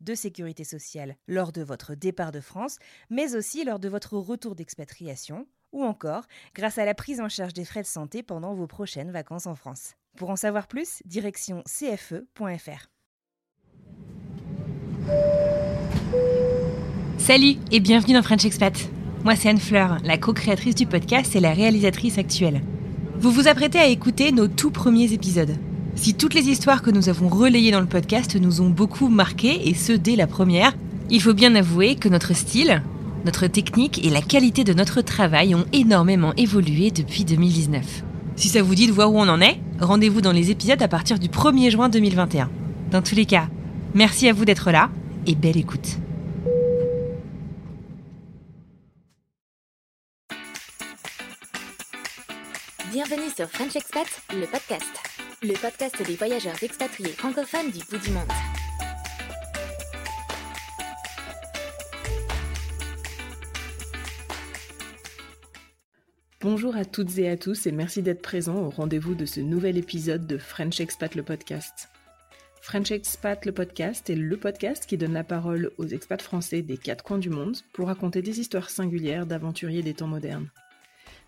de sécurité sociale lors de votre départ de France, mais aussi lors de votre retour d'expatriation, ou encore grâce à la prise en charge des frais de santé pendant vos prochaines vacances en France. Pour en savoir plus, direction cfe.fr. Salut et bienvenue dans French Expat. Moi c'est Anne Fleur, la co-créatrice du podcast et la réalisatrice actuelle. Vous vous apprêtez à écouter nos tout premiers épisodes. Si toutes les histoires que nous avons relayées dans le podcast nous ont beaucoup marqué, et ce dès la première, il faut bien avouer que notre style, notre technique et la qualité de notre travail ont énormément évolué depuis 2019. Si ça vous dit de voir où on en est, rendez-vous dans les épisodes à partir du 1er juin 2021. Dans tous les cas, merci à vous d'être là et belle écoute. Bienvenue sur French Expat, le podcast. Le podcast des voyageurs expatriés francophones du bout du monde. Bonjour à toutes et à tous et merci d'être présents au rendez-vous de ce nouvel épisode de French Expat le podcast. French Expat le podcast est le podcast qui donne la parole aux expats français des quatre coins du monde pour raconter des histoires singulières d'aventuriers des temps modernes.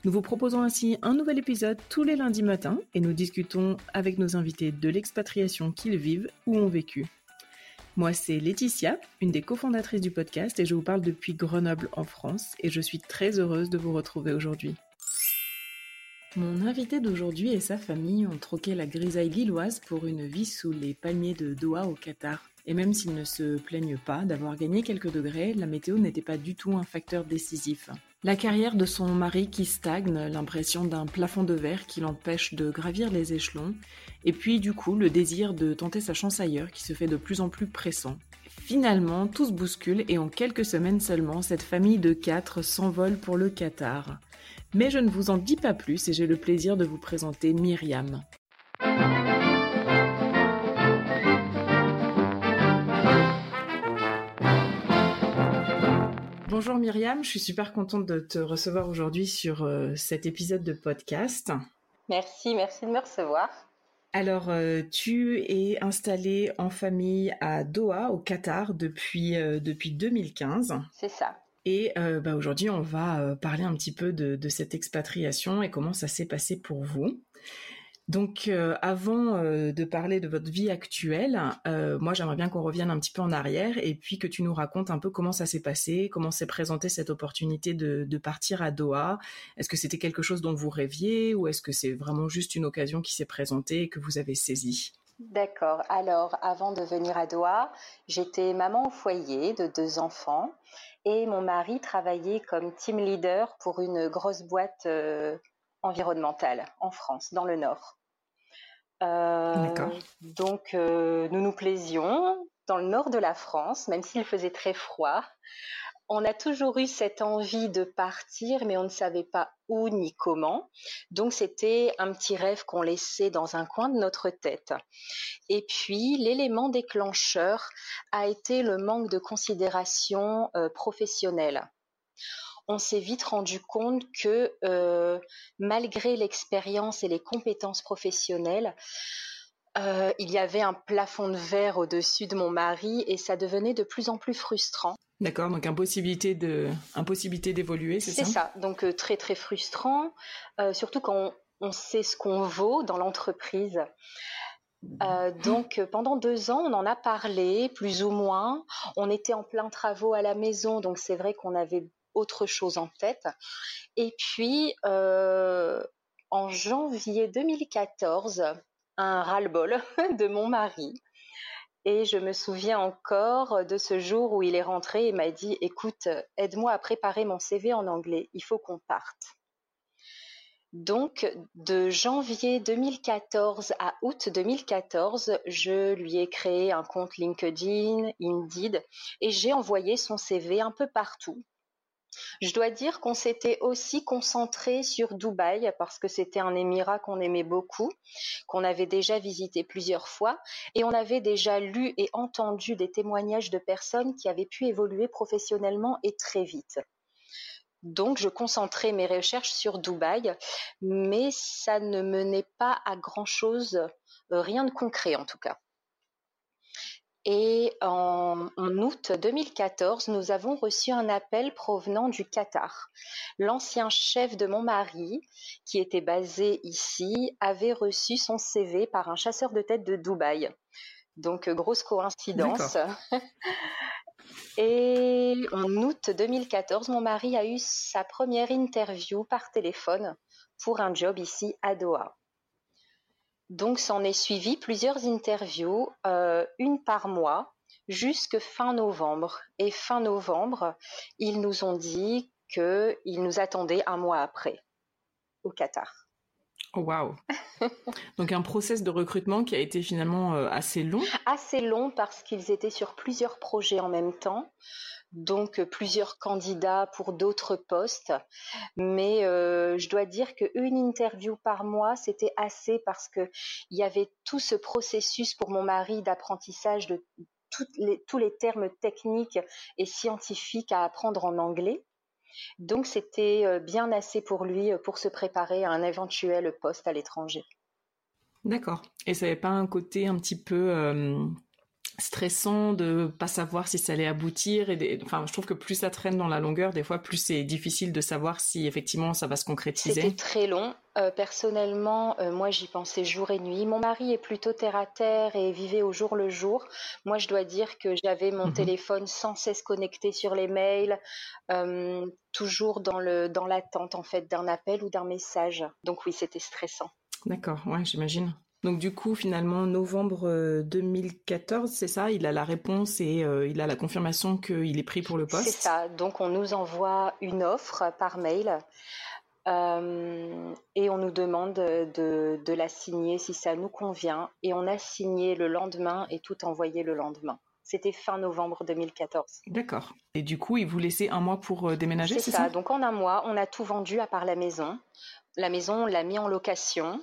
Nous vous proposons ainsi un nouvel épisode tous les lundis matins et nous discutons avec nos invités de l'expatriation qu'ils vivent ou ont vécu. Moi, c'est Laetitia, une des cofondatrices du podcast et je vous parle depuis Grenoble en France et je suis très heureuse de vous retrouver aujourd'hui. Mon invité d'aujourd'hui et sa famille ont troqué la grisaille lilloise pour une vie sous les palmiers de Doha au Qatar. Et même s'ils ne se plaignent pas d'avoir gagné quelques degrés, la météo n'était pas du tout un facteur décisif. La carrière de son mari qui stagne, l'impression d'un plafond de verre qui l'empêche de gravir les échelons, et puis du coup le désir de tenter sa chance ailleurs qui se fait de plus en plus pressant. Finalement, tout se bouscule et en quelques semaines seulement, cette famille de quatre s'envole pour le Qatar. Mais je ne vous en dis pas plus et j'ai le plaisir de vous présenter Myriam. Bonjour Myriam, je suis super contente de te recevoir aujourd'hui sur euh, cet épisode de podcast. Merci, merci de me recevoir. Alors, euh, tu es installée en famille à Doha, au Qatar, depuis, euh, depuis 2015. C'est ça. Et euh, bah, aujourd'hui, on va parler un petit peu de, de, cette expatriation et comment ça s'est passé pour vous. Donc, euh, avant euh, de parler de votre vie actuelle, euh, moi, j'aimerais bien qu'on revienne un petit peu en arrière et puis que tu nous racontes un peu comment ça s'est passé, comment s'est présentée cette opportunité de, de partir à Doha. Est-ce que c'était quelque chose dont vous rêviez ou est-ce que c'est vraiment juste une occasion qui s'est présentée et que vous avez saisie? D'accord. Alors, avant de venir à Doha, j'étais maman au foyer de deux enfants et mon mari travaillait comme team leader pour une grosse boîte environnementale en France, dans le Nord. Euh, donc, euh, nous nous plaisions dans le nord de la France, même s'il faisait très froid. On a toujours eu cette envie de partir, mais on ne savait pas où ni comment. Donc, c'était un petit rêve qu'on laissait dans un coin de notre tête. Et puis, l'élément déclencheur a été le manque de considération euh, professionnelle on s'est vite rendu compte que euh, malgré l'expérience et les compétences professionnelles, euh, il y avait un plafond de verre au-dessus de mon mari et ça devenait de plus en plus frustrant. D'accord, donc impossibilité de, impossibilité d'évoluer, c'est ça C'est ça, donc euh, très très frustrant, surtout quand on, on, sait ce qu'on vaut dans l'entreprise. Euh, donc pendant deux ans, on en a parlé, plus ou moins. On était en plein travaux à la maison, donc c'est vrai qu'on avait autre chose en tête. Et puis, en janvier 2014, un ras-le-bol de mon mari. Et je me souviens encore de ce jour où il est rentré et m'a dit, écoute, aide-moi à préparer mon CV en anglais, il faut qu'on parte. Donc, de janvier 2014 à août 2014, je lui ai créé un compte LinkedIn, Indeed, et j'ai envoyé son CV un peu partout. Je dois dire qu'on s'était aussi concentré sur Dubaï parce que c'était un émirat qu'on aimait beaucoup, qu'on avait déjà visité plusieurs fois et on avait déjà lu et entendu des témoignages de personnes qui avaient pu évoluer professionnellement et très vite. Donc, je concentrais mes recherches sur Dubaï, mais ça ne menait pas à grand-chose, euh, rien de concret en tout cas. Et en, août 2014, nous avons reçu un appel provenant du Qatar. L'ancien chef de mon mari, qui était basé ici, avait reçu son CV par un chasseur de tête de Dubaï. Donc, grosse coïncidence. Et en août 2014, mon mari a eu sa première interview par téléphone pour un job ici à Doha. Donc, s'en est suivi plusieurs interviews, euh, une par mois, jusque fin novembre. Et fin novembre, ils nous ont dit qu'ils nous attendaient un mois après, au Qatar. Oh, wow. Donc un process de recrutement qui a été finalement euh, assez long. Assez long parce qu'ils étaient sur plusieurs projets en même temps, donc euh, plusieurs candidats pour d'autres postes. Mais euh, je dois dire qu'une interview par mois, c'était assez parce qu'il y avait tout ce processus pour mon mari d'apprentissage de tous les termes techniques et scientifiques à apprendre en anglais. Donc c'était euh, bien assez pour lui euh, pour se préparer à un éventuel poste à l'étranger. D'accord. Et ça n'avait pas un côté un petit peu euh, stressant de pas savoir si ça allait aboutir et enfin je trouve que plus ça traîne dans la longueur des fois plus c'est difficile de savoir si effectivement ça va se concrétiser. C'était très long. Euh, personnellement euh, moi j'y pensais jour et nuit. Mon mari est plutôt terre à terre et vivait au jour le jour. Moi je dois dire que j'avais mon mhm. téléphone sans cesse connecté sur les mails euh, toujours dans le dans l'attente en fait d'un appel ou d'un message. Donc oui c'était stressant. D'accord ouais j'imagine donc du coup, finalement, novembre 2014, euh, c'est ça, il a la réponse et euh, il a la confirmation qu'il est pris pour le poste. C'est ça. Donc on nous envoie une offre par mail euh, et on nous demande de, de, la signer si ça nous convient. Et on a signé le lendemain et tout envoyé le lendemain. C'était fin novembre 2014. D'accord. Et du coup, il vous laissait un mois pour déménager, c'est ça, ça? Donc en un mois, on a tout vendu à part la maison. La maison, on l'a mis en location.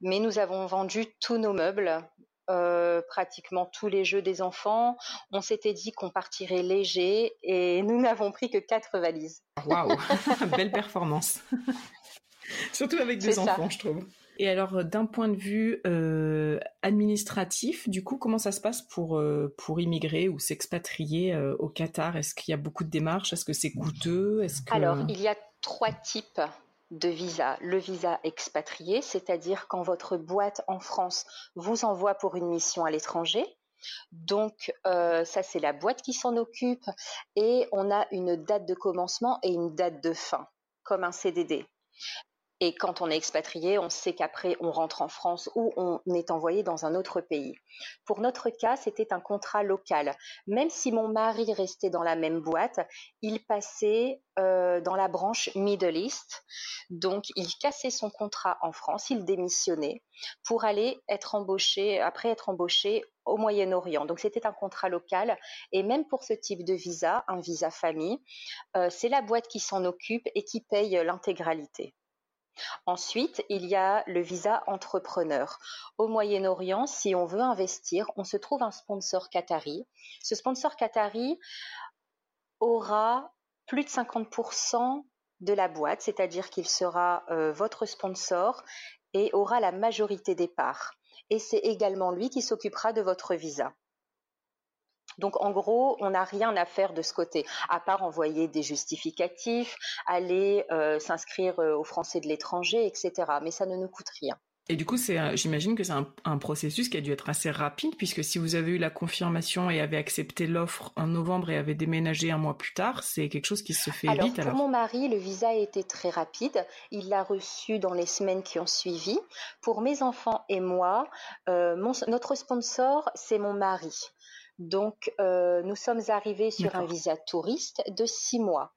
Mais nous avons vendu tous nos meubles, euh, pratiquement tous les jeux des enfants. On s'était dit qu'on partirait léger et nous n'avons pris que quatre valises. Waouh, belle performance. Surtout avec des enfants, je trouve. Et alors, euh, d'un point de vue euh, administratif, du coup, comment ça se passe pour, pour immigrer ou s'expatrier au Qatar? Est-ce qu'il y a beaucoup de démarches? Est-ce que c'est coûteux? Est-ce que... Alors, il y a trois types de visa, le visa expatrié, c'est-à-dire quand votre boîte en France vous envoie pour une mission à l'étranger. Donc euh, ça c'est la boîte qui s'en occupe et on a une date de commencement et une date de fin, comme un CDD. Et quand on est expatrié, on sait qu'après, on rentre en France ou on est envoyé dans un autre pays. Pour notre cas, c'était un contrat local. Même si mon mari restait dans la même boîte, il passait euh, dans la branche Middle East. Donc, il cassait son contrat en France, il démissionnait pour aller être embauché, après être embauché au Moyen-Orient. Donc, c'était un contrat local. Et même pour ce type de visa, un visa famille, euh, c'est la boîte qui s'en occupe et qui paye l'intégralité. Ensuite, il y a le visa entrepreneur. Au Moyen-Orient, si on veut investir, on se trouve un sponsor qatari. Ce sponsor qatari aura plus de 50% de la boîte, c'est-à-dire qu'il sera euh, votre sponsor et aura la majorité des parts. Et c'est également lui qui s'occupera de votre visa. Donc en gros, on n'a rien à faire de ce côté, à part envoyer des justificatifs, aller euh, s'inscrire euh, aux Français de l'étranger, etc. Mais ça ne nous coûte rien. Et du coup, c'est, j'imagine que c'est un, processus qui a dû être assez rapide, puisque si vous avez eu la confirmation et avez accepté l'offre en novembre et avez déménagé un mois plus tard, c'est quelque chose qui se fait alors, vite. Pour mon mari, le visa a été très rapide. Il l'a reçu dans les semaines qui ont suivi. Pour mes enfants et moi, euh, notre sponsor, c'est mon mari. Donc, euh, nous sommes arrivés sur un visa touriste de six mois.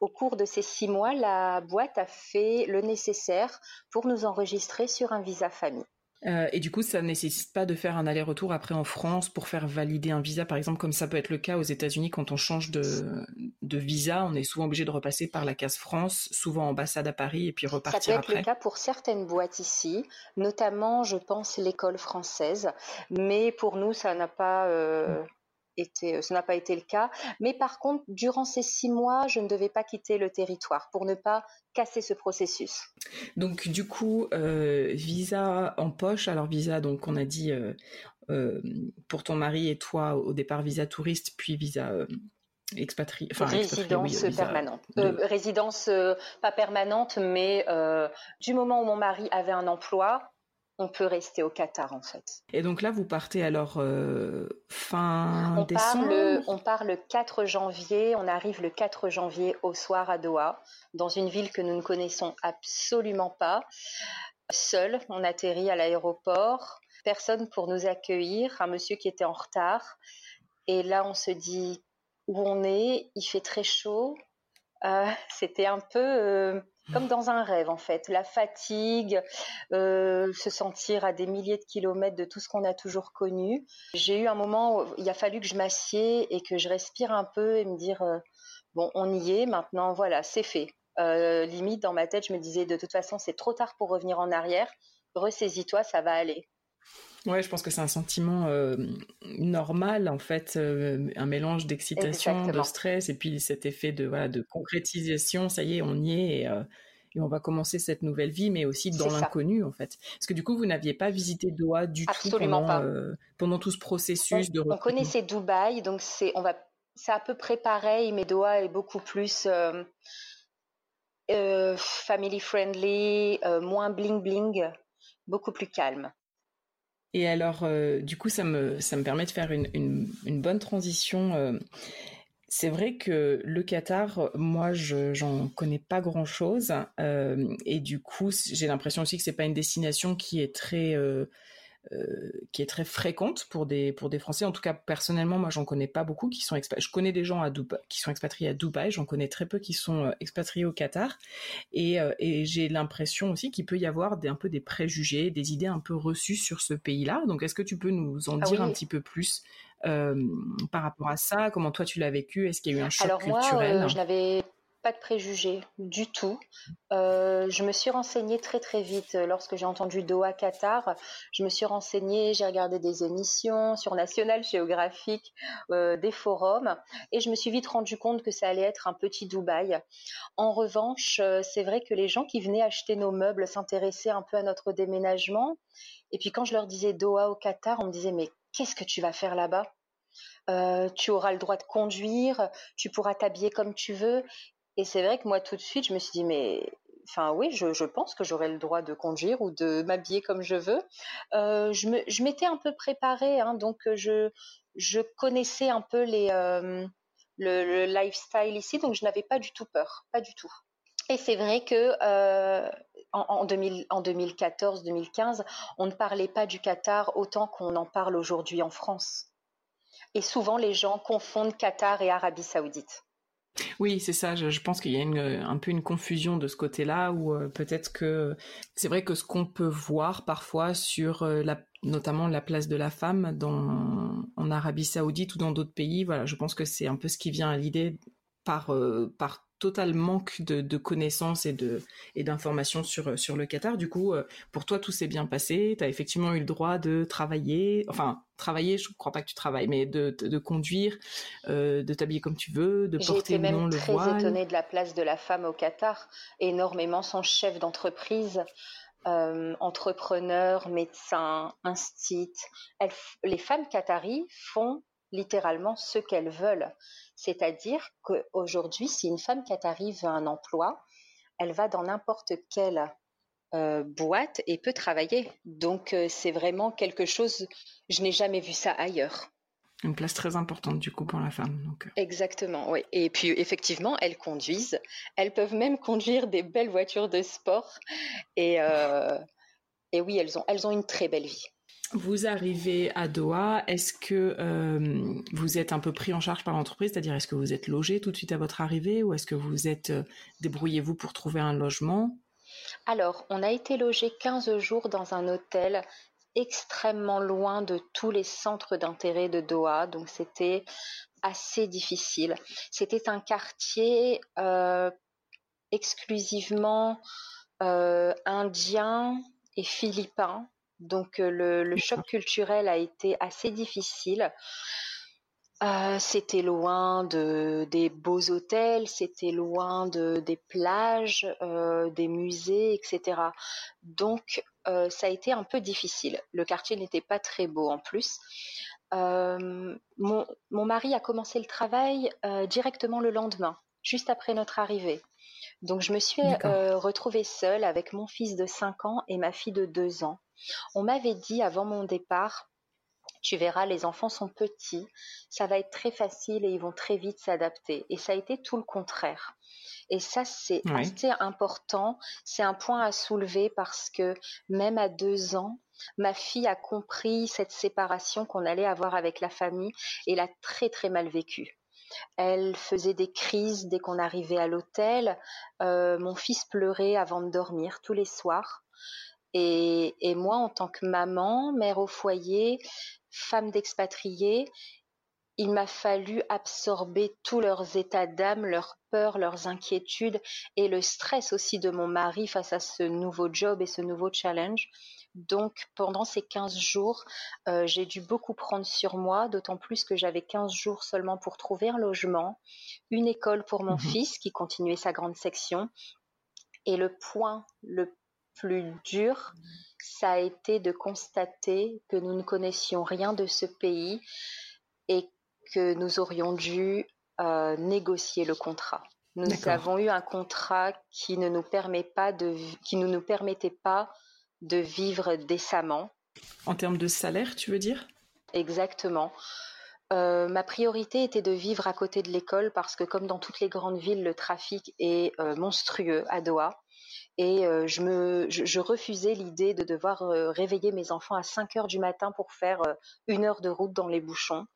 Au cours de ces six mois, la boîte a fait le nécessaire pour nous enregistrer sur un visa famille. Euh, et du coup, ça ne nécessite pas de faire un aller-retour après en France pour faire valider un visa, par exemple, comme ça peut être le cas aux États-Unis quand on change de, visa. On est souvent obligé de repasser par la case France, souvent ambassade à Paris, et puis repartir Ça peut être le cas pour certaines boîtes ici, notamment, je pense, l'école française. Mais pour nous, ça n'a pas. Euh, été, euh, ce n'a pas été le cas. Mais par contre, durant ces six mois, je ne devais pas quitter le territoire pour ne pas casser ce processus. Donc du coup, euh, visa en poche. Alors visa, donc on a dit euh, pour ton mari et toi au départ visa touriste, puis visa expatrié, enfin résidence permanente, résidence pas permanente, mais du moment où mon mari avait un emploi, on peut rester au Qatar en fait. Et donc là, vous partez alors euh, fin on décembre part le, On part le 4 janvier, on arrive le 4 janvier au soir à Doha, dans une ville que nous ne connaissons absolument pas. Seul, on atterrit à l'aéroport, personne pour nous accueillir, un monsieur qui était en retard. Et là, on se dit où on est, il fait très chaud. Euh, c'était un peu... Euh, comme dans un rêve en fait. La fatigue, euh, se sentir à des milliers de kilomètres de tout ce qu'on a toujours connu. J'ai eu un moment où il a fallu que je m'assieds et que je respire un peu et me dire euh, bon, on y est maintenant, voilà, c'est fait. Euh, limite dans ma tête, je me disais de toute façon c'est trop tard pour revenir en arrière. Ressaisis-toi, ça va aller. Ouais, je pense que c'est un sentiment normal en fait, un mélange d'excitation, de stress et puis cet effet de voilà de concrétisation. Ça y est, on y est et, et on va commencer cette nouvelle vie, mais aussi dans l'inconnu en fait. Parce que du coup, vous n'aviez pas visité Doha du tout pendant, pas. pendant tout ce processus on, de. On connaissait Dubaï, donc c'est on va c'est à peu près pareil, mais Doha est beaucoup plus family friendly, moins bling bling, beaucoup plus calme. Et alors, euh, du coup, ça me, ça me permet de faire une, une, bonne transition. Euh. c'est vrai que le Qatar, moi, je j'en connais pas grand-chose, euh, et du coup, j'ai l'impression aussi que c'est pas une destination qui est très qui est très fréquente pour des pour des Français. En tout cas, personnellement, moi, j'en connais pas beaucoup qui sont Je connais des gens à Dubaï, qui sont expatriés à Dubaï. J'en connais très peu qui sont euh, expatriés au Qatar. Et, euh, et j'ai l'impression aussi qu'il peut y avoir des, un peu des préjugés, des idées un peu reçues sur ce pays-là. Donc, est-ce que tu peux nous en ah dire un petit peu plus par rapport à ça? Comment toi tu l'as vécu? Est-ce qu'il y a eu un choc Alors culturel? moi, je n'avais pas de préjugés du tout. Euh, je me suis renseignée très très vite lorsque j'ai entendu Doha Qatar. Je me suis renseignée, j'ai regardé des émissions sur National Geographic, euh, des forums, et je me suis vite rendu compte que ça allait être un petit Dubaï. En revanche, euh, c'est vrai que les gens qui venaient acheter nos meubles s'intéressaient un peu à notre déménagement. Et puis quand je leur disais Doha au Qatar, on me disait mais qu'est-ce que tu vas faire là-bas? Tu auras le droit de conduire, tu pourras t'habiller comme tu veux. Et c'est vrai que moi, tout de suite, je me suis dit, mais enfin oui, je, pense que j'aurais le droit de conduire ou de m'habiller comme je veux. Euh, je m'étais un peu préparée, hein, donc je, je connaissais un peu les, euh, le, lifestyle ici, donc je n'avais pas du tout peur, pas du tout. Et c'est vrai que euh, en 2014-2015, on ne parlait pas du Qatar autant qu'on en parle aujourd'hui en France. Et souvent, les gens confondent Qatar et Arabie Saoudite. Oui, c'est ça. Je, pense qu'il y a un peu une confusion de ce côté-là, où euh, peut-être que c'est vrai que ce qu'on peut voir parfois sur euh, la, notamment la place de la femme dans, en Arabie Saoudite ou dans d'autres pays, voilà, je pense que c'est un peu ce qui vient à l'idée par, euh, par total manque de, connaissances et de et d'informations sur sur le Qatar. Du coup, euh, pour toi, tout s'est bien passé. Tu as effectivement eu le droit de travailler, enfin travailler. Je ne crois pas que tu travailles, mais de, de, conduire, euh, de t'habiller comme tu veux, de porter ou non le voile. Même très étonnée de la place de la femme au Qatar. Énormément son chef d'entreprise. Euh, entrepreneurs, médecins, instit. les femmes qataries font littéralement ce qu'elles veulent. C'est-à-dire qu'aujourd'hui, si une femme qatari veut un emploi, elle va dans n'importe quelle boîte et peut travailler. Donc c'est vraiment quelque chose, je n'ai jamais vu ça ailleurs. Une place très importante du coup pour la femme. Donc. Exactement, oui. Et puis effectivement, elles conduisent. Elles peuvent même conduire des belles voitures de sport. Et, et oui, elles ont, elles ont une très belle vie. Vous arrivez à Doha, est-ce que euh, vous êtes un peu pris en charge par l'entreprise, c'est-à-dire est-ce que vous êtes logé tout de suite à votre arrivée ou est-ce que vous êtes euh, débrouillez-vous pour trouver un logement? Alors, on a été logé 15 jours dans un hôtel extrêmement loin de tous les centres d'intérêt de Doha, donc c'était assez difficile. C'était un quartier euh, exclusivement indien et philippin donc le, choc culturel a été assez difficile. Euh, c'était loin de des beaux hôtels, c'était loin de des plages, euh, des musées, etc. Donc euh, ça a été un peu difficile. Le quartier n'était pas très beau en plus. Mon, mon, mari a commencé le travail directement le lendemain, juste après notre arrivée. Donc je me suis retrouvée seule avec mon fils de 5 ans et ma fille de 2 ans. On m'avait dit avant mon départ, tu verras, les enfants sont petits, ça va être très facile et ils vont très vite s'adapter. Et ça a été tout le contraire. Et ça, c'est assez important. C'est un point à soulever parce que même à deux ans, ma fille a compris cette séparation qu'on allait avoir avec la famille et l'a très très mal vécue. Elle faisait des crises dès qu'on arrivait à l'hôtel. Euh, mon fils pleurait avant de dormir tous les soirs. Et, moi, en tant que maman, mère au foyer, femme d'expatriés, il m'a fallu absorber tous leurs états d'âme, leurs peurs, leurs inquiétudes et le stress aussi de mon mari face à ce nouveau job et ce nouveau challenge. Donc pendant ces 15 jours, euh, j'ai dû beaucoup prendre sur moi, d'autant plus que j'avais 15 jours seulement pour trouver un logement, une école pour mon mmh fils qui continuait sa grande section. Et le point le plus dur, ça a été de constater que nous ne connaissions rien de ce pays et que nous aurions dû euh, négocier le contrat. Nous avons eu un contrat qui ne nous permet pas de, qui ne nous permettait pas de vivre décemment. En termes de salaire, tu veux dire? Exactement. Euh, ma priorité était de vivre à côté de l'école parce que comme dans toutes les grandes villes, le trafic est euh, monstrueux à Doha et euh, je, refusais l'idée de devoir euh, réveiller mes enfants à 5 heures du matin pour faire euh, une heure de route dans les bouchons.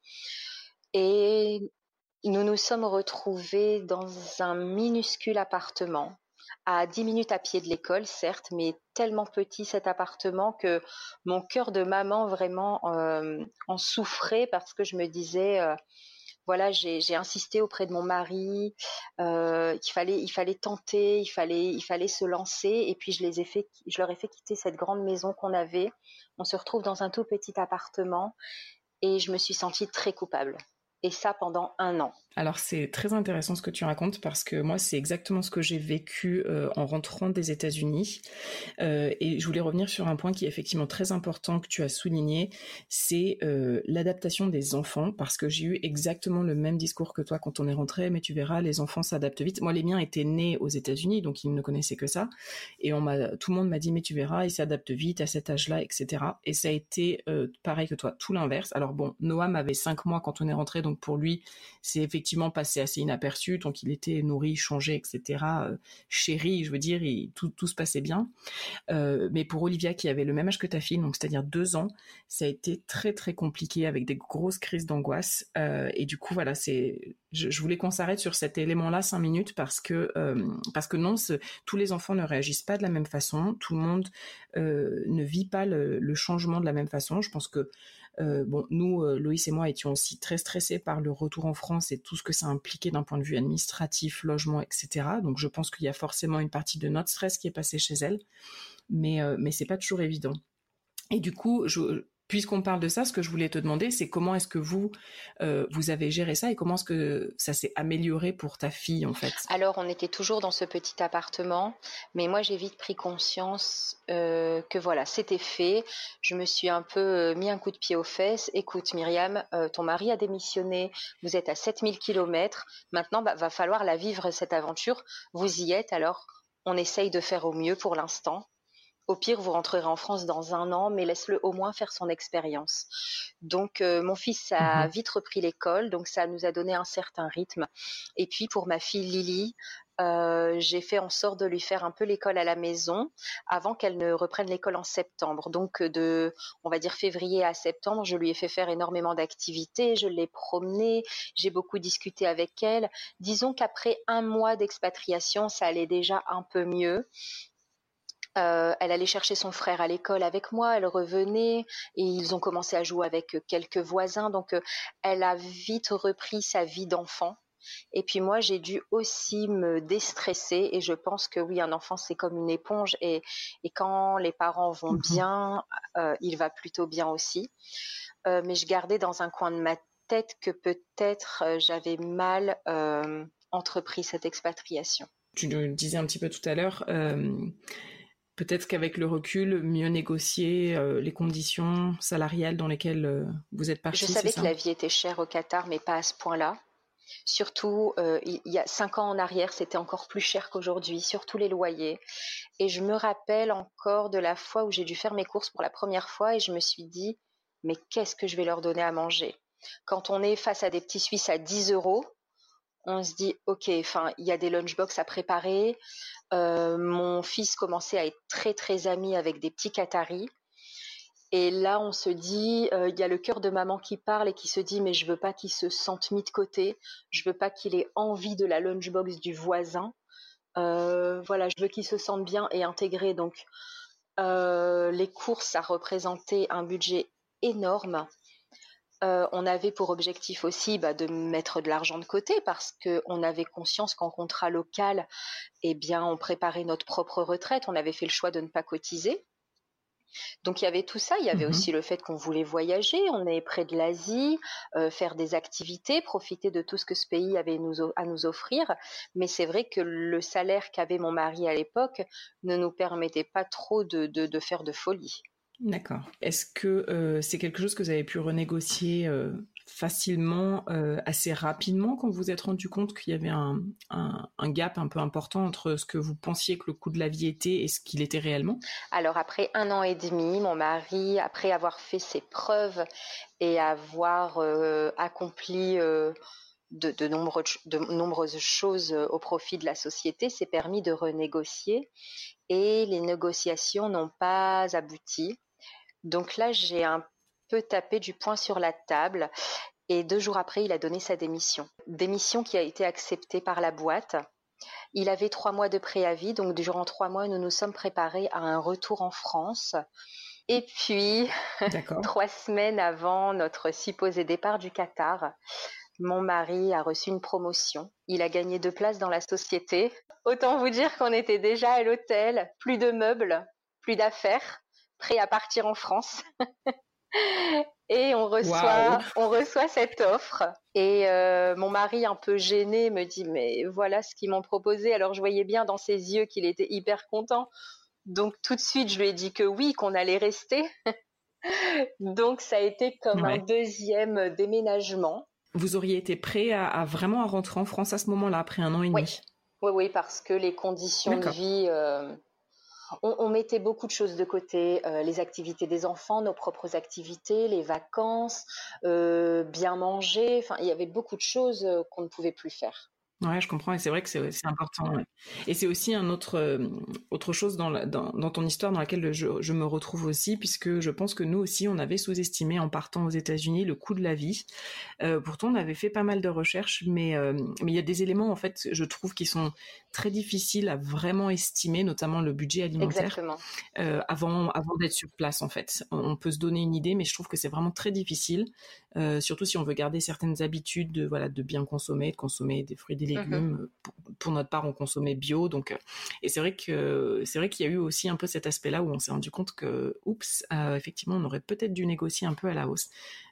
Et nous nous sommes retrouvés dans un minuscule appartement, à 10 minutes à pied de l'école, certes, mais tellement petit cet appartement que mon cœur de maman vraiment en souffrait parce que je me disais voilà, j'ai insisté auprès de mon mari euh, fallait, il fallait tenter, il fallait, il fallait se lancer. Et puis je les ai fait, je leur ai fait quitter cette grande maison qu'on avait. On se retrouve dans un tout petit appartement et je me suis sentie très coupable et ça pendant un an. Alors c'est très intéressant ce que tu racontes parce que moi c'est exactement ce que j'ai vécu euh, en rentrant des États-Unis euh, et je voulais revenir sur un point qui est effectivement très important que tu as souligné, c'est euh, l'adaptation des enfants parce que j'ai eu exactement le même discours que toi quand on est rentré, mais tu verras les enfants s'adaptent vite. Moi les miens étaient nés aux États-Unis donc ils ne connaissaient que ça et on m'a tout le monde m'a dit mais tu verras ils s'adaptent vite à cet âge-là etc. Et ça a été pareil que toi tout l'inverse. Alors bon Noam avait cinq mois quand on est rentré donc pour lui, c'est effectivement passé assez inaperçu, tant qu'il était nourri, changé, etc., euh, chéri, je veux dire, tout, tout se passait bien. Euh, mais pour Olivia, qui avait le même âge que ta fille, donc c'est-à-dire deux ans, ça a été très très compliqué avec des grosses crises d'angoisse. Euh, et du coup, voilà, c'est, je, voulais qu'on s'arrête sur cet élément-là cinq minutes parce que parce que non, tous les enfants ne réagissent pas de la même façon, tout le monde ne vit pas le, changement de la même façon. Je pense que euh, bon, nous, euh, Loïs et moi, étions aussi très stressés par le retour en France et tout ce que ça impliquait d'un point de vue administratif, logement, etc. Donc, je pense qu'il y a forcément une partie de notre stress qui est passée chez elle, mais euh, mais c'est pas toujours évident. Et du coup, je, Puisqu'on parle de ça, ce que je voulais te demander, c'est comment est-ce que vous, euh, vous avez géré ça et comment est-ce que ça s'est amélioré pour ta fille, en fait? Alors, on était toujours dans ce petit appartement, mais moi, j'ai vite pris conscience euh, que voilà, c'était fait. Je me suis un peu euh, mis un coup de pied aux fesses. Écoute, Myriam, ton mari a démissionné, vous êtes à 7000 km. Maintenant, bah, va falloir la vivre, cette aventure. Vous y êtes, alors on essaye de faire au mieux pour l'instant au pire, vous rentrerez en France dans un an, mais laisse-le au moins faire son expérience. Donc, euh, mon fils a mhm. vite repris l'école, donc ça nous a donné un certain rythme. Et puis, pour ma fille Lily, euh, j'ai fait en sorte de lui faire un peu l'école à la maison avant qu'elle ne reprenne l'école en septembre. Donc de, on va dire février à septembre, je lui ai fait faire énormément d'activités, je l'ai promenée, j'ai beaucoup discuté avec elle. Disons qu'après un mois d'expatriation, ça allait déjà un peu mieux. Euh, elle allait chercher son frère à l'école avec moi, elle revenait et ils ont commencé à jouer avec quelques voisins. Donc euh, elle a vite repris sa vie d'enfant. Et puis moi, j'ai dû aussi me déstresser et je pense que oui, un enfant, c'est comme une éponge et, quand les parents vont mhm. bien, euh, il va plutôt bien aussi. Euh, mais je gardais dans un coin de ma tête que peut-être euh, j'avais mal entrepris cette expatriation. Tu le disais un petit peu tout à l'heure. Peut-être qu'avec le recul, mieux négocier les conditions salariales dans lesquelles vous êtes parti. Je savais que la vie était chère au Qatar, mais pas à ce point-là. Surtout, euh, il y a cinq ans en arrière, c'était encore plus cher qu'aujourd'hui, surtout les loyers. Et je me rappelle encore de la fois où j'ai dû faire mes courses pour la première fois et je me suis dit, mais qu'est-ce que je vais leur donner à manger? Quand on est face à des petits Suisses à 10 euros, on se dit, ok, enfin, il y a des lunchbox à préparer. Euh, mon fils commençait à être très très ami avec des petits Qataris. Et là, on se dit, euh, il y a le cœur de maman qui parle et qui se dit, mais je veux pas qu'il se sente mis de côté, je veux pas qu'il ait envie de la lunchbox du voisin. Euh, voilà, je veux qu'il se sente bien et intégré. Donc, les courses, ça représentait un budget énorme. On avait pour objectif aussi bah, de mettre de l'argent de côté parce qu'on avait conscience qu'en contrat local, eh bien, on préparait notre propre retraite. On avait fait le choix de ne pas cotiser. Donc il y avait tout ça, il y avait mmh aussi le fait qu'on voulait voyager, on est près de l'Asie, euh, faire des activités, profiter de tout ce que ce pays avait à nous offrir. Mais c'est vrai que le salaire qu'avait mon mari à l'époque ne nous permettait pas trop de, faire de folie. D'accord. Est-ce que euh, c'est quelque chose que vous avez pu renégocier euh, facilement, euh, assez rapidement, quand vous vous êtes rendu compte qu'il y avait un, gap un peu important entre ce que vous pensiez que le coût de la vie était et ce qu'il était réellement? Alors après un an et demi, mon mari, après avoir fait ses preuves et avoir euh, accompli euh, de, de, nombreuses choses au profit de la société, s'est permis de renégocier et les négociations n'ont pas abouti. Donc là, j'ai un peu tapé du poing sur la table. Et deux jours après, il a donné sa démission. Démission qui a été acceptée par la boîte. Il avait trois mois de préavis, donc durant trois mois, nous nous sommes préparés à un retour en France. Et puis, trois semaines avant notre supposé départ du Qatar, mon mari a reçu une promotion. Il a gagné deux places dans la société. Autant vous dire qu'on était déjà à l'hôtel, plus de meubles, plus d'affaires, prêts à partir en France. Et on reçoit, on reçoit cette offre. Et euh, mon mari, un peu gêné, me dit mais voilà ce qu'ils m'ont proposé. Alors je voyais bien dans ses yeux qu'il était hyper content. Donc tout de suite, je lui ai dit que oui, qu'on allait rester. Donc ça a été comme un deuxième déménagement. Vous auriez été prêt à, vraiment à rentrer en France à ce moment-là, après un an et demi? Oui, oui, parce que les conditions de vie. Euh, on, mettait beaucoup de choses de côté, euh, les activités des enfants, nos propres activités, les vacances, euh, bien manger. Enfin, il y avait beaucoup de choses euh, qu'on ne pouvait plus faire. Ouais, je comprends et c'est vrai que c'est important. Et c'est aussi un autre euh, autre chose dans, dans, ton histoire dans laquelle je, me retrouve aussi, puisque je pense que nous aussi on avait sous-estimé en partant aux États-Unis le coût de la vie. Euh, pourtant on avait fait pas mal de recherches, mais euh, mais il y a des éléments en fait je trouve qui sont très difficiles à vraiment estimer, notamment le budget alimentaire avant avant d'être sur place en fait. On peut se donner une idée, mais je trouve que c'est vraiment très difficile, surtout si on veut garder certaines habitudes de voilà de bien consommer, de consommer des fruits des légumes. Mhm. Pour, notre part, on consommait bio. Donc, euh, et c'est vrai que c'est vrai qu'il y a eu aussi un peu cet aspect-là où on s'est rendu compte que, oups, euh, effectivement, on aurait peut-être dû négocier un peu à la hausse.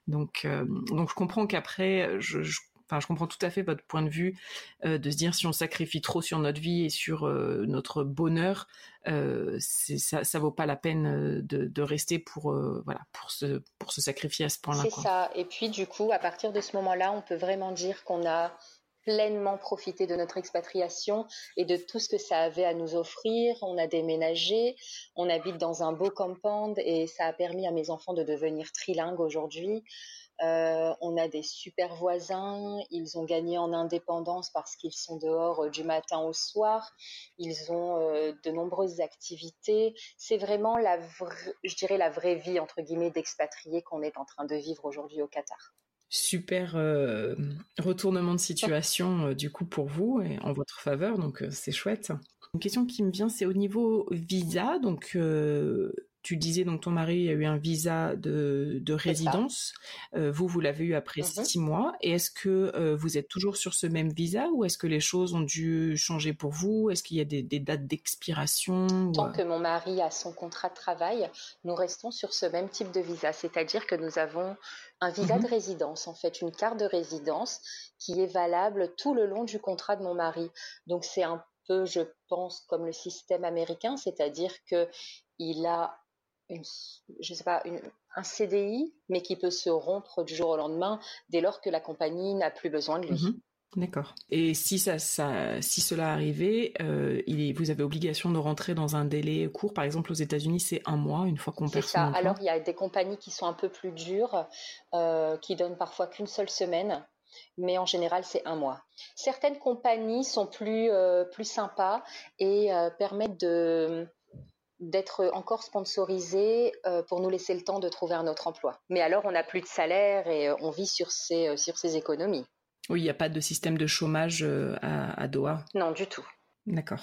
Donc, euh, donc je comprends qu'après, je, Enfin, je comprends tout à fait votre point de vue de se dire si on sacrifie trop sur notre vie et sur notre bonheur, ça, ça vaut pas la peine de, rester pour voilà pour se pour se sacrifier à ce point-là. C'est ça. Et puis du coup, à partir de ce moment-là, on peut vraiment dire qu'on a pleinement profité de notre expatriation et de tout ce que ça avait à nous offrir. On a déménagé, on habite dans un beau compound et ça a permis à mes enfants de devenir trilingues aujourd'hui. Euh, on a des super voisins, ils ont gagné en indépendance parce qu'ils sont dehors euh, du matin au soir, ils ont euh, de nombreuses activités. C'est vraiment la, je dirais la vraie vie entre guillemets d'expatriés qu'on est en train de vivre aujourd'hui au Qatar super euh, retournement de situation euh, du coup pour vous et en votre faveur, donc euh, c'est chouette. Une question qui me vient, c'est au niveau visa, donc tu disais donc ton mari a eu un visa de, résidence. Euh, vous, vous l'avez eu après mhm. six mois. Et est-ce que euh, vous êtes toujours sur ce même visa ou est-ce que les choses ont dû changer pour vous? Est-ce qu'il y a des, dates d'expiration Tant que mon mari a son contrat de travail, nous restons sur ce même type de visa. C'est-à-dire que nous avons un visa de résidence, en fait, une carte de résidence qui est valable tout le long du contrat de mon mari. Donc c'est un peu, je pense, comme le système américain, c'est-à-dire que il a je sais pas, un CDI, mais qui peut se rompre du jour au lendemain dès lors que la compagnie n'a plus besoin de lui. Mhm. D'accord. Et si ça, si cela arrivait, euh, vous avez obligation de rentrer dans un délai court. Par exemple, aux États-Unis, c'est un mois une fois qu'on perd ça. Alors, il y a des compagnies qui sont un peu plus dures, euh, qui donnent parfois qu'une seule semaine mais en général c'est un mois. Certaines compagnies sont plus euh, plus sympas et permettent de d'être encore sponsorisé euh, pour nous laisser le temps de trouver un autre emploi. Mais alors, on n'a plus de salaire et euh, on vit sur ses, euh, sur ses économies. Oui, il n'y a pas de système de chômage à, Doha Non, du tout. D'accord.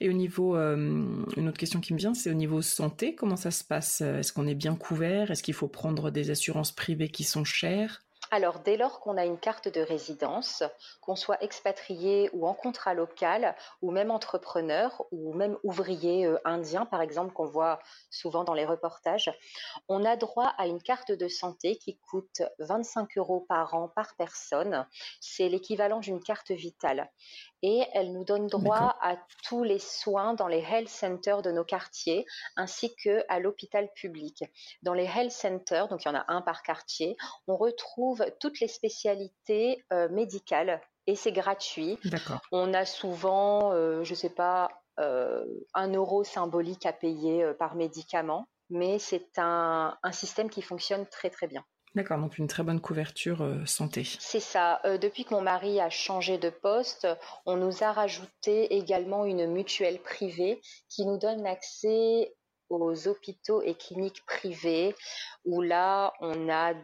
Et au niveau, une autre question qui me vient, c'est au niveau santé, comment ça se passe? Est-ce qu'on est bien couvert? Est-ce qu'il faut prendre des assurances privées qui sont chères? Alors, dès lors qu'on a une carte de résidence, qu'on soit expatrié ou en contrat local, ou même entrepreneur, ou même ouvrier euh, indien, par exemple, qu'on voit souvent dans les reportages, on a droit à une carte de santé qui coûte 25 euros par an par personne. C'est l'équivalent d'une carte vitale et elle nous donne droit à tous les soins dans les health centers de nos quartiers ainsi que à l'hôpital public. Dans les health centers, donc il y en a un par quartier, on retrouve toutes les spécialités euh, médicales et c'est gratuit. On a souvent, euh, je ne sais pas, euh, un euro symbolique à payer par médicament, mais c'est un système qui fonctionne très très bien. D'accord, donc une très bonne couverture euh, santé. C'est ça. Euh, depuis que mon mari a changé de poste, on nous a rajouté également une mutuelle privée qui nous donne accès aux hôpitaux et cliniques privés où là, on a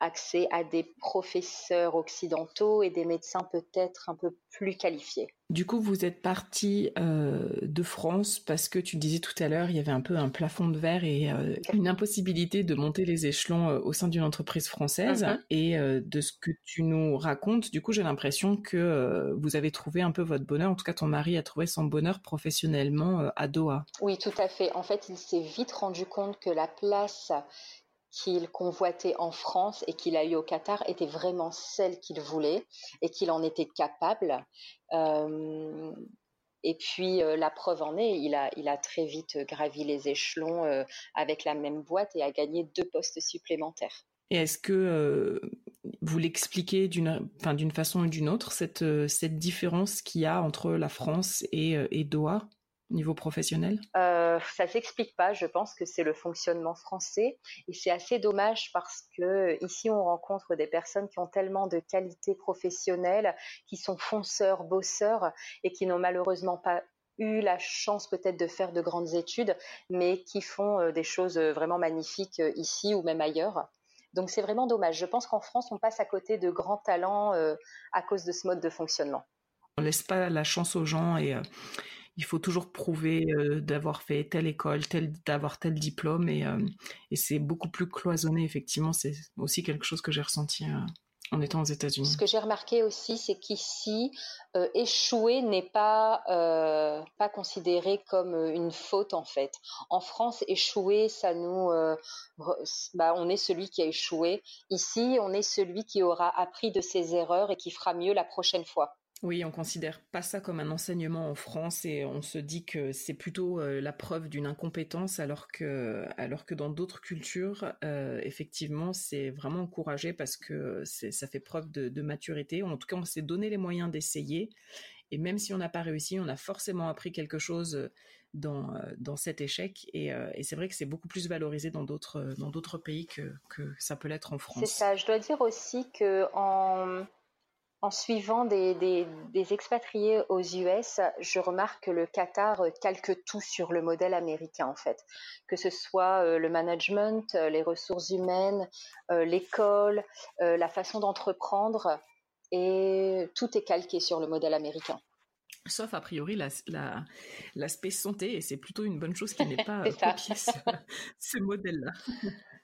accès à des professeurs occidentaux et des médecins peut-être un peu plus qualifiés. Du coup, vous êtes parti euh, de France parce que tu disais tout à l'heure, il y avait un peu un plafond de verre et euh, une impossibilité de monter les échelons euh, au sein d'une entreprise française. Uh-huh. Et de ce que tu nous racontes, du coup, j'ai l'impression que vous avez trouvé un peu votre bonheur. En tout cas, ton mari a trouvé son bonheur professionnellement à Doha. Oui, tout à fait. En fait, il s'est vite rendu compte que la place qu'il convoitait en France et qu'il a eu au Qatar était vraiment celle qu'il voulait et qu'il en était capable. Euh, et puis euh, la preuve en est, il a, très vite gravi les échelons euh, avec la même boîte et a gagné deux postes supplémentaires. Et est-ce que vous l'expliquez d'une, d'une façon ou d'une autre cette, différence qu'il y a entre la France et Doha? Niveau professionnel? Euh, Ça s'explique pas. Je pense que c'est le fonctionnement français et c'est assez dommage parce que ici on rencontre des personnes qui ont tellement de qualités professionnelles, qui sont fonceurs, bosseurs et qui n'ont malheureusement pas eu la chance peut-être de faire de grandes études, mais qui font euh, des choses vraiment magnifiques euh, ici ou même ailleurs. Donc c'est vraiment dommage. Je pense qu'en France, on passe à côté de grands talents euh, à cause de ce mode de fonctionnement. On laisse pas la chance aux gens et il faut toujours prouver d'avoir fait telle école, d'avoir tel diplôme, et, c'est beaucoup plus cloisonné, effectivement. C'est aussi quelque chose que j'ai ressenti en étant aux États-Unis. Ce que j'ai remarqué aussi, c'est qu'ici, échouer n'est pas, pas considéré comme une faute, en fait. En France, échouer, ça nous. bah, on est celui qui a échoué. Ici, on est celui qui aura appris de ses erreurs et qui fera mieux la prochaine fois. Oui, on considère pas ça comme un enseignement en France et on se dit que c'est plutôt euh, la preuve d'une incompétence alors que alors que dans d'autres cultures, euh, effectivement, c'est vraiment encouragé parce que ça fait preuve de, maturité. En tout cas, on s'est donné les moyens d'essayer et même si on n'a pas réussi, on a forcément appris quelque chose dans dans cet échec et, et c'est vrai que c'est beaucoup plus valorisé dans d'autres dans d'autres pays que que ça peut l'être en France. C'est ça. Je dois dire aussi que en en suivant des, expatriés aux US, je remarque que le Qatar calque tout sur le modèle américain en fait, que ce soit euh, le management, euh, les ressources humaines, euh, l'école, la façon d'entreprendre, et tout est calqué sur le modèle américain. Sauf a priori l'aspect santé, et c'est plutôt une bonne chose qui n'est pas copié ce, modèle-là.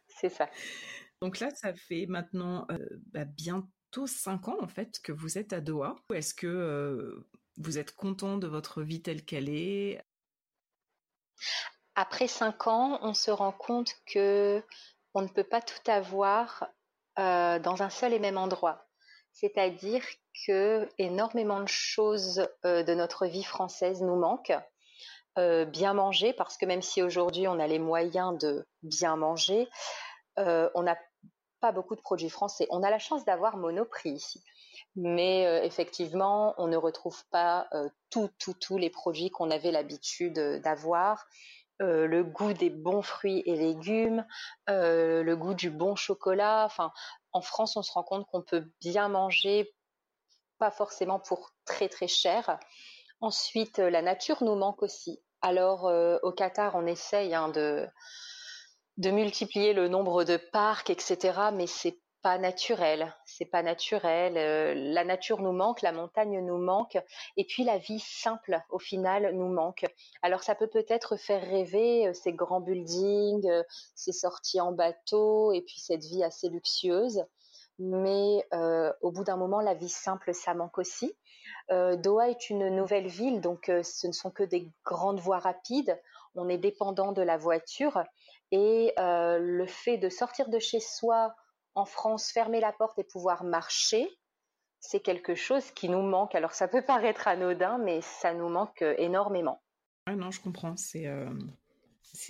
C'est ça. Donc là, ça fait maintenant bah, bien tous cinq ans en fait que vous êtes à Doha. Est-ce que euh, vous êtes content de votre vie telle qu'elle est? Après cinq ans, on se rend compte que on ne peut pas tout avoir euh, dans un seul et même endroit. C'est-à-dire que énormément de choses euh, de notre vie française nous manquent. bien manger, parce que même si aujourd'hui on a les moyens de bien manger, on n'a pas beaucoup de produits français. On a la chance d'avoir Monoprix ici. Mais euh, effectivement, on ne retrouve pas euh, tous les produits qu'on avait l'habitude euh, d'avoir. le goût des bons fruits et légumes, le goût du bon chocolat. Enfin, en France, on se rend compte qu'on peut bien manger, pas forcément pour très très cher. Ensuite, la nature nous manque aussi. Alors, au Qatar, on essaye hein, de, de multiplier le nombre de parcs, etc. Mais c'est pas naturel, c'est pas naturel. Euh, la nature nous manque, la montagne nous manque, et puis la vie simple, au final, nous manque. Alors ça peut peut-être faire rêver euh, ces grands buildings, euh, ces sorties en bateau, et puis cette vie assez luxueuse. Mais au bout d'un moment, la vie simple, ça manque aussi. Doha est une nouvelle ville, donc ce ne sont que des grandes voies rapides. On est dépendant de la voiture et euh, le fait de sortir de chez soi en France, fermer la porte et pouvoir marcher, c'est quelque chose qui nous manque. Alors ça peut paraître anodin, mais ça nous manque euh, énormément. Ah non, je comprends. C'est euh,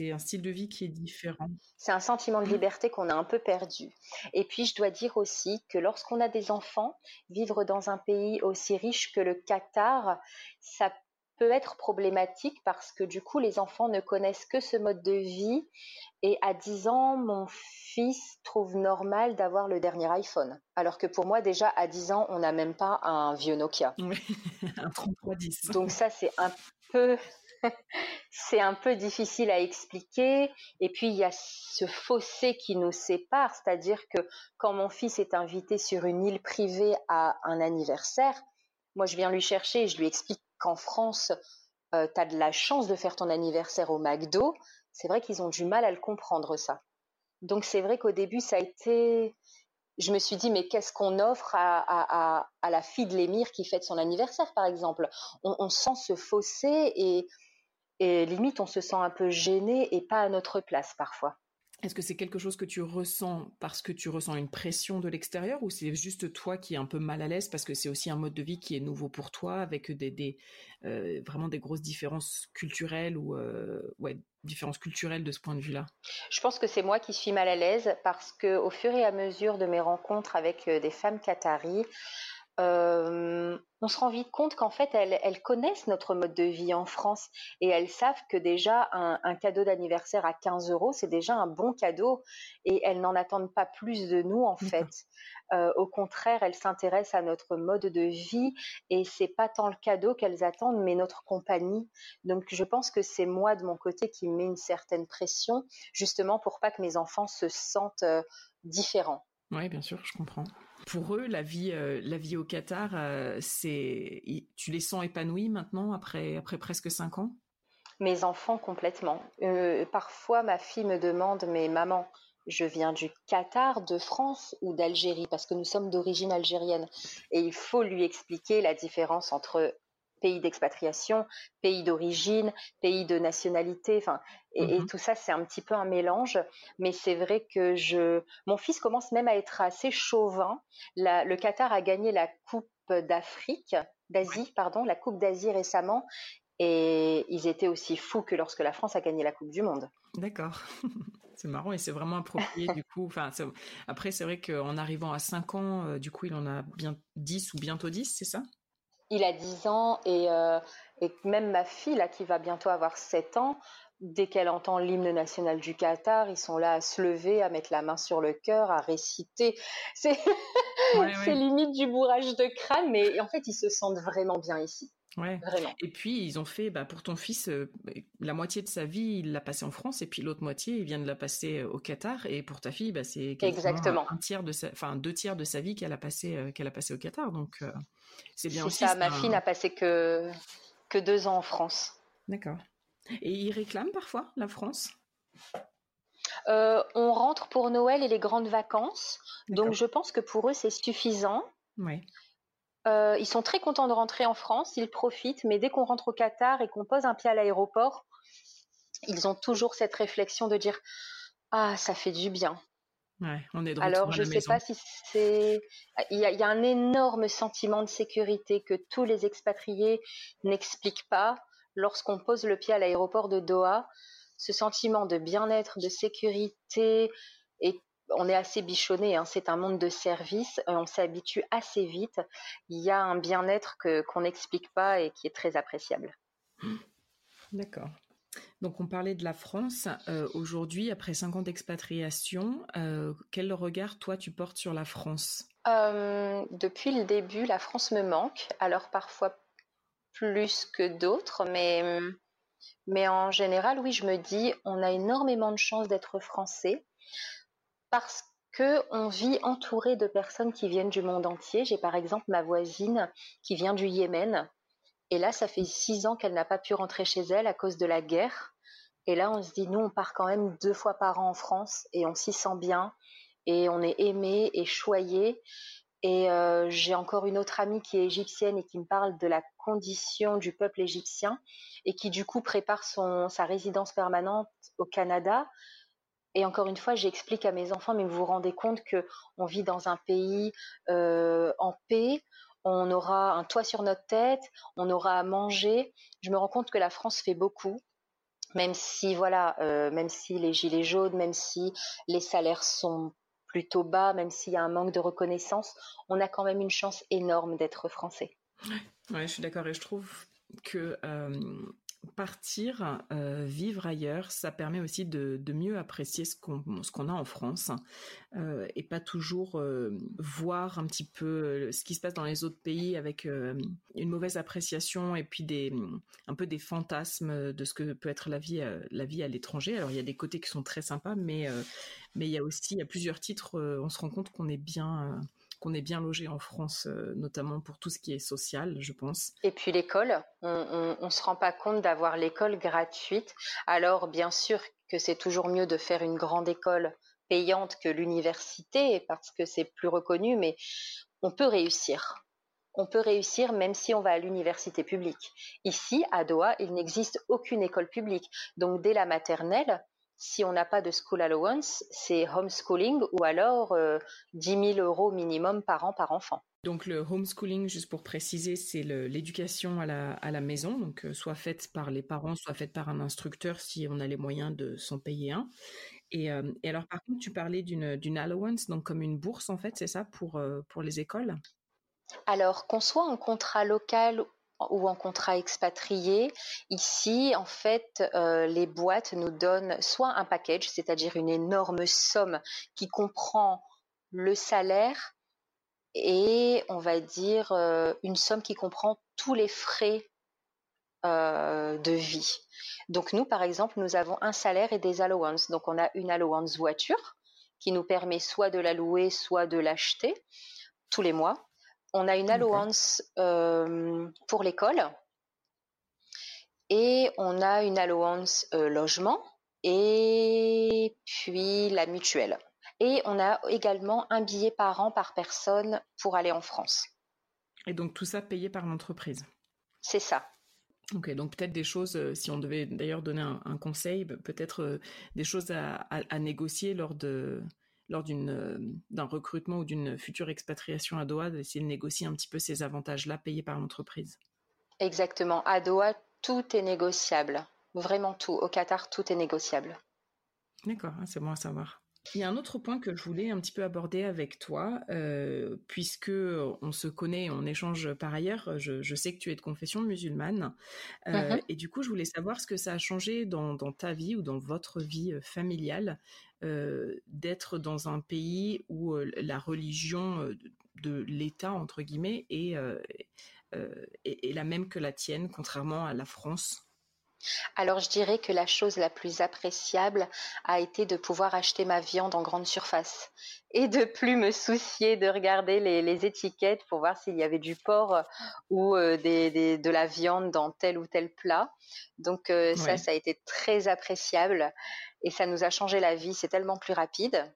un style de vie qui est différent. C'est un sentiment de liberté qu'on a un peu perdu. Et puis je dois dire aussi que lorsqu'on a des enfants, vivre dans un pays aussi riche que le Qatar, ça peut être problématique parce que du coup les enfants ne connaissent que ce mode de vie et à 10 ans mon fils trouve normal d'avoir le dernier iPhone alors que pour moi déjà à 10 ans on n'a même pas un vieux Nokia. un 3310. Donc ça c'est un peu c'est un peu difficile à expliquer et puis il y a ce fossé qui nous sépare, c'est-à-dire que quand mon fils est invité sur une île privée à un anniversaire, moi je viens lui chercher et je lui explique qu'en France, euh, tu as de la chance de faire ton anniversaire au McDo, c'est vrai qu'ils ont du mal à le comprendre, ça. Donc c'est vrai qu'au début, ça a été... Je me suis dit, mais qu'est-ce qu'on offre à, la fille de l'émir qui fête son anniversaire, par exemple? On, sent se fausser et, et limite, on se sent un peu gêné et pas à notre place parfois. Est-ce que c'est quelque chose que tu ressens parce que tu ressens une pression de l'extérieur ou c'est juste toi qui es un peu mal à l'aise parce que c'est aussi un mode de vie qui est nouveau pour toi avec des, euh, vraiment des grosses différences culturelles ou euh, différences culturelles de ce point de vue-là? Je pense que c'est moi qui suis mal à l'aise parce que au fur et à mesure de mes rencontres avec euh, des femmes qataries, euh, on se rend vite compte qu'en fait, elles, connaissent notre mode de vie en France et elles savent que déjà un, cadeau d'anniversaire à 15 euros, c'est déjà un bon cadeau et elles n'en attendent pas plus de nous en fait. Euh, au contraire, elles s'intéressent à notre mode de vie et c'est pas tant le cadeau qu'elles attendent, mais notre compagnie. Donc, je pense que c'est moi de mon côté qui met une certaine pression, justement pour pas que mes enfants se sentent euh, différents. Oui, bien sûr, je comprends. Pour eux, la vie, euh, la vie au Qatar, euh, c'est, tu les sens épanouis maintenant après, après presque cinq ans? Mes enfants complètement. Euh, parfois, ma fille me demande, mais maman, je viens du Qatar, de France ou d'Algérie, parce que nous sommes d'origine algérienne. Et il faut lui expliquer la différence entre pays d'expatriation, pays d'origine, pays de nationalité, enfin, et, Mhm. tout ça, c'est un petit peu un mélange. Mais c'est vrai que je, mon fils commence même à être assez chauvin. La- le Qatar a gagné la Coupe d'Afrique, d'Asie, pardon, la Coupe d'Asie récemment, et ils étaient aussi fous que lorsque la France a gagné la Coupe du Monde. D'accord. C'est marrant et c'est vraiment approprié du coup. Enfin, après, c'est vrai qu'en arrivant à 5 ans, euh, du coup, il en a bien 10 ou bientôt 10, c'est ça? Il a 10 ans et, euh, et même ma fille, là, qui va bientôt avoir 7 ans, dès qu'elle entend l'hymne national du Qatar, ils sont là à se lever, à mettre la main sur le cœur, à réciter. C'est Ouais, c'est ouais. limite du bourrage de crâne, mais en fait, ils se sentent vraiment bien ici. Ouais. Vraiment. Et puis, ils ont fait, bah, pour ton fils, euh, la moitié de sa vie, il l'a passé en France, et puis l'autre moitié, il vient de la passer euh, au Qatar. Et pour ta fille, bah, c'est Exactement. un tiers de sa, enfin, deux tiers de sa vie qu'elle a passé, euh, qu'elle a passé au Qatar. Donc, euh, c'est bien aussi. ça, ma fille n'a passé que, que deux ans en France. D'accord. Et ils réclament parfois la France? On rentre pour Noël et les grandes vacances, donc je pense que pour eux, c'est suffisant. Ouais. Euh, ils sont très contents de rentrer en France, ils profitent, mais dès qu'on rentre au Qatar et qu'on pose un pied à l'aéroport, ils ont toujours cette réflexion de dire Ah, ça fait du bien. Ouais, on est de retour Alors, je ne sais maison. pas si c'est. Il y, a, il y a un énorme sentiment de sécurité que tous les expatriés n'expliquent pas lorsqu'on pose le pied à l'aéroport de Doha. Ce sentiment de bien-être, de sécurité, et on est assez bichonné, hein, c'est un monde de service, euh, on s'habitue assez vite. Il y a un bien-être que qu'on n'explique pas et qui est très appréciable. D'accord. Donc, on parlait de la France. Euh, Aujourd'hui, après 5 ans d'expatriation, euh, quel regard, toi, tu portes sur la France? Euh, depuis le début, la France me manque, alors parfois plus que d'autres, mais, mais en général, oui, je me dis, on a énormément de chance d'être français parce que on vit entouré de personnes qui viennent du monde entier. J'ai par exemple ma voisine qui vient du Yémen, et là, ça fait six ans qu'elle n'a pas pu rentrer chez elle à cause de la guerre. Et là, on se dit, nous, on part quand même deux fois par an en France et on s'y sent bien et on est aimé et choyé. Et euh, j'ai encore une autre amie qui est égyptienne et qui me parle de la condition du peuple égyptien et qui du coup prépare son, sa résidence permanente au Canada. Et encore une fois, j'explique à mes enfants, mais vous vous rendez compte que on vit dans un pays euh, en paix, on aura un toit sur notre tête, on aura à manger. Je me rends compte que la France fait beaucoup, même si voilà, euh, même si les gilets jaunes, même si les salaires sont plutôt bas, même s'il y a un manque de reconnaissance, on a quand même une chance énorme d'être français. Ouais, je suis d'accord et je trouve que euh, partir, euh, vivre ailleurs, ça permet aussi de, de mieux apprécier ce qu'on ce qu'on a en France euh, et pas toujours euh, voir un petit peu ce qui se passe dans les autres pays avec une mauvaise appréciation et puis des un peu des fantasmes de ce que peut être la vie euh, la vie à l'étranger. Alors il y a des côtés qui sont très sympas, mais mais il y a aussi à plusieurs titres, on se rend compte qu'on est bien qu'on est bien logé en France, euh, notamment pour tout ce qui est social, je pense. Et puis l'école, on ne se rend pas compte d'avoir l'école gratuite. Alors bien sûr que c'est toujours mieux de faire une grande école payante que l'université parce que c'est plus reconnu, mais on peut réussir. On peut réussir même si on va à l'université publique. Ici, à Doha, il n'existe aucune école publique. Donc dès la maternelle, si on n'a pas de school allowance, c'est homeschooling ou alors euh, 10 000 euros minimum par an par enfant. Donc le homeschooling, juste pour préciser, c'est l'éducation à la, à la maison, donc euh, soit faite par les parents, soit faite par un instructeur si on a les moyens de s'en payer un. Et, euh, et, alors par contre, tu parlais d'une allowance, donc comme une bourse en fait, c'est ça pour, euh, pour les écoles? Alors qu'on soit en contrat local ou en contrat expatrié. Ici, en fait, euh, les boîtes nous donnent soit un package, c'est-à-dire une énorme somme qui comprend le salaire et on va dire euh, une somme qui comprend tous les frais euh, de vie. Donc nous, par exemple, nous avons un salaire et des allowances. Donc on a une allowance voiture qui nous permet soit de la louer, soit de l'acheter tous les mois. On a une allowance euh, pour l'école et on a une allowance euh, logement et puis la mutuelle. Et on a également un billet par an par personne pour aller en France. Et donc tout ça payé par l'entreprise C'est ça. Ok, donc peut-être des choses, euh, si on devait d'ailleurs donner un, conseil, peut-être des choses à, négocier lors de lors d'une euh, d'un recrutement ou d'une future expatriation à Doha, d'essayer de négocier un petit peu ces avantages-là payés par l'entreprise. Exactement. À Doha, tout est négociable. Vraiment tout. Au Qatar, tout est négociable. D'accord, hein, c'est bon à savoir. Il y a un autre point que je voulais un petit peu aborder avec toi, euh, puisque on se connaît, on échange par ailleurs. Je, sais que tu es de confession musulmane, euh, et du coup, je voulais savoir ce que ça a changé dans, ta vie ou dans votre vie euh, familiale d'être dans un pays où la religion de l'État entre guillemets est, est la même que la tienne, contrairement à la France? Alors je dirais que la chose la plus appréciable a été de pouvoir acheter ma viande en grande surface et de plus me soucier de regarder les, étiquettes pour voir s'il y avait du porc ou euh, de la viande dans tel ou tel plat. Donc euh, ça, ça a été très appréciable et ça nous a changé la vie. C'est tellement plus rapide.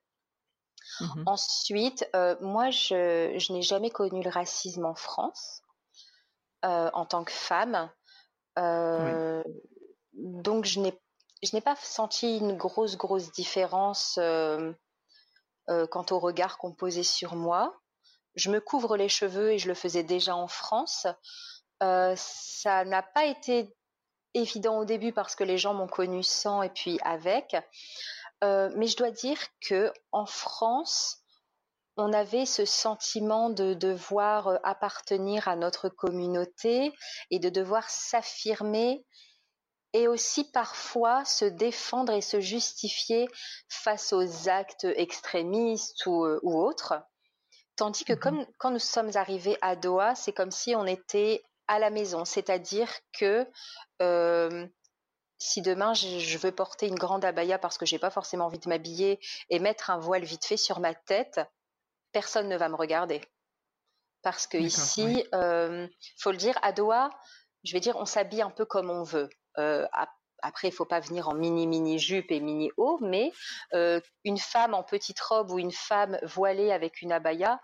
Mmh Ensuite, euh, moi, je, n'ai jamais connu le racisme en France en tant que femme donc je n'ai je n'ai pas senti une grosse grosse différence euh, euh, quant au regard qu'on posait sur moi. Je me couvre les cheveux et je le faisais déjà en France. Euh, ça n'a pas été évident au début parce que les gens m'ont connu sans et puis avec. mais je dois dire que en France, on avait ce sentiment de devoir appartenir à notre communauté et de devoir s'affirmer et aussi parfois se défendre et se justifier face aux actes extrémistes ou, euh, autres. Tandis que mmh comme quand nous sommes arrivés à Doha, c'est comme si on était à la maison, c'est-à-dire que euh, si demain je, veux porter une grande abaya parce que j'ai pas forcément envie de m'habiller et mettre un voile vite fait sur ma tête, personne ne va me regarder. Parce que ici, euh, faut le dire, à Doha, je vais dire, on s'habille un peu comme on veut. Euh, après, il faut pas venir en mini mini jupe et mini haut, mais euh, une femme en petite robe ou une femme voilée avec une abaya,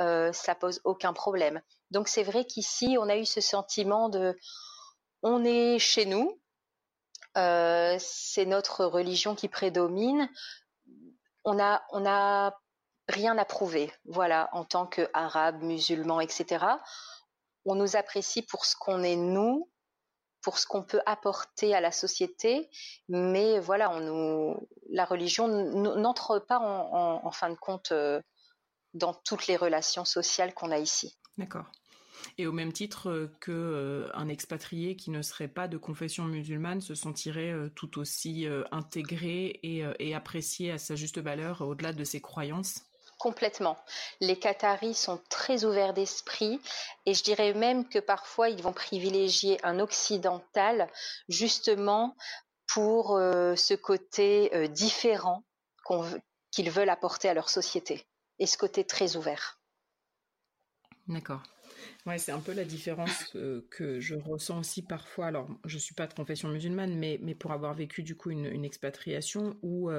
euh, ça pose aucun problème. Donc c'est vrai qu'ici, on a eu ce sentiment de, on est chez nous, c'est notre religion qui prédomine, on a, on a rien à prouver, voilà, en tant qu'arabe, musulman, etc. On nous apprécie pour ce qu'on est nous, pour ce qu'on peut apporter à la société, mais voilà, la religion n'entre pas en, fin de compte euh, dans toutes les relations sociales qu'on a ici. D'accord. Et au même titre que euh, un expatrié qui ne serait pas de confession musulmane se sentirait euh, tout aussi intégré et, apprécié à sa juste valeur au-delà de ses croyances? Complètement. Les Qataris sont très ouverts d'esprit et je dirais même que parfois ils vont privilégier un occidental justement pour euh, ce côté euh, différent qu'ils veulent apporter à leur société et ce côté très ouvert. D'accord. Ouais, c'est un peu la différence euh, que je ressens aussi parfois. Alors, je suis pas de confession musulmane, mais, mais pour avoir vécu du coup une, expatriation où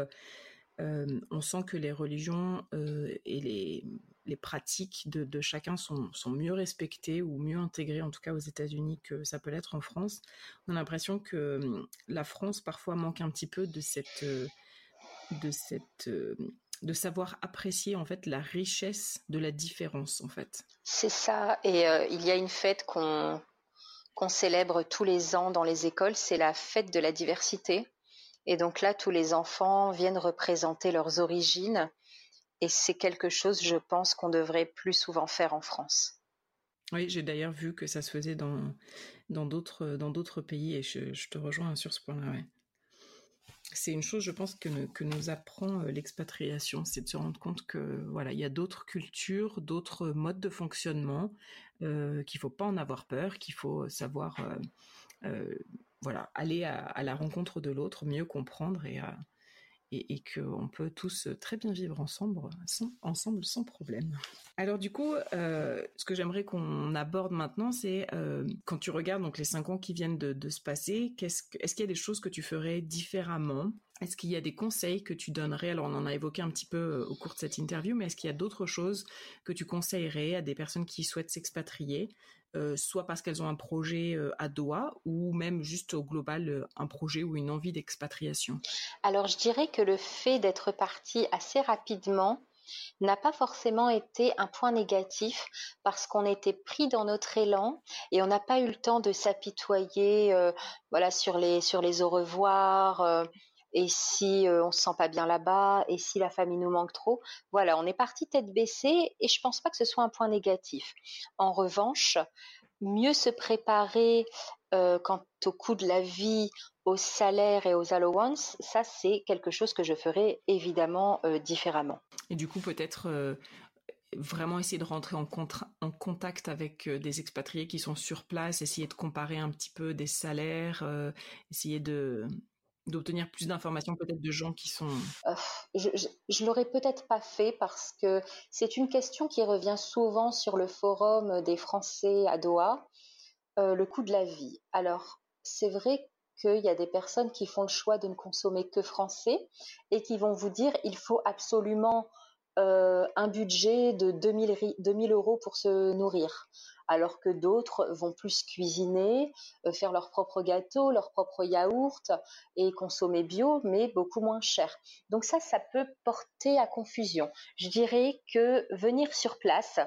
on sent que les religions et les, pratiques de, chacun sont, mieux respectées ou mieux intégrées, en tout cas aux États-Unis, que ça peut l'être en France. On a l'impression que la France parfois manque un petit peu de cette, de savoir apprécier en fait la richesse de la différence en fait. C'est ça. Et il y a une fête qu'on célèbre tous les ans dans les écoles, c'est la fête de la diversité. Et donc là, tous les enfants viennent représenter leurs origines. Et c'est quelque chose, je pense, qu'on devrait plus souvent faire en France. Oui, j'ai d'ailleurs vu que ça se faisait dans dans d'autres dans d'autres pays et je, te rejoins sur ce point-là. C'est une chose, je pense, que, que nous apprend euh, l'expatriation, c'est de se rendre compte que voilà, il y a d'autres cultures, d'autres modes de fonctionnement, euh, qu'il faut pas en avoir peur, qu'il faut savoir euh, voilà, aller à, la rencontre de l'autre, mieux comprendre et, euh, et, qu'on peut tous très bien vivre ensemble sans, ensemble sans problème. Alors du coup, euh, ce que j'aimerais qu'on aborde maintenant, c'est euh, quand tu regardes donc les cinq ans qui viennent de, se passer, est-ce qu'il y a des choses que tu ferais différemment est-ce qu'il y a des conseils que tu donnerais? Alors, on en a évoqué un petit peu euh, au cours de cette interview, mais est-ce qu'il y a d'autres choses que tu conseillerais à des personnes qui souhaitent s'expatrier, euh, soit parce qu'elles ont un projet euh, à Doha, ou même juste au global un projet ou une envie d'expatriation? Alors, je dirais que le fait d'être parti assez rapidement n'a pas forcément été un point négatif parce qu'on était pris dans notre élan et on n'a pas eu le temps de s'apitoyer voilà sur les sur les au revoir et si on on se sent pas bien là-bas, et si la famille nous manque trop? Voilà, on est parti tête baissée et je pense pas que ce soit un point négatif. En revanche, mieux se préparer quant au coût de la vie, au salaire et aux allowances, ça c'est quelque chose que je ferai évidemment différemment. Et du coup, peut-être vraiment essayer de rentrer en, en contact avec des expatriés qui sont sur place, essayer de comparer un petit peu des salaires, essayer de d'obtenir plus d'informations peut-être de gens qui sont... je, je, l'aurais peut-être pas fait parce que c'est une question qui revient souvent sur le forum des Français à Doha, euh, le coût de la vie. Alors, c'est vrai qu'il y a des personnes qui font le choix de ne consommer que français et qui vont vous dire il faut absolument euh, un budget de 2000, 2000 euros pour se nourrir alors que d'autres vont plus cuisiner, euh, faire leurs propres gâteaux, leurs propres yaourts et consommer bio, mais beaucoup moins cher. Donc ça, ça peut porter à confusion. Je dirais que venir sur place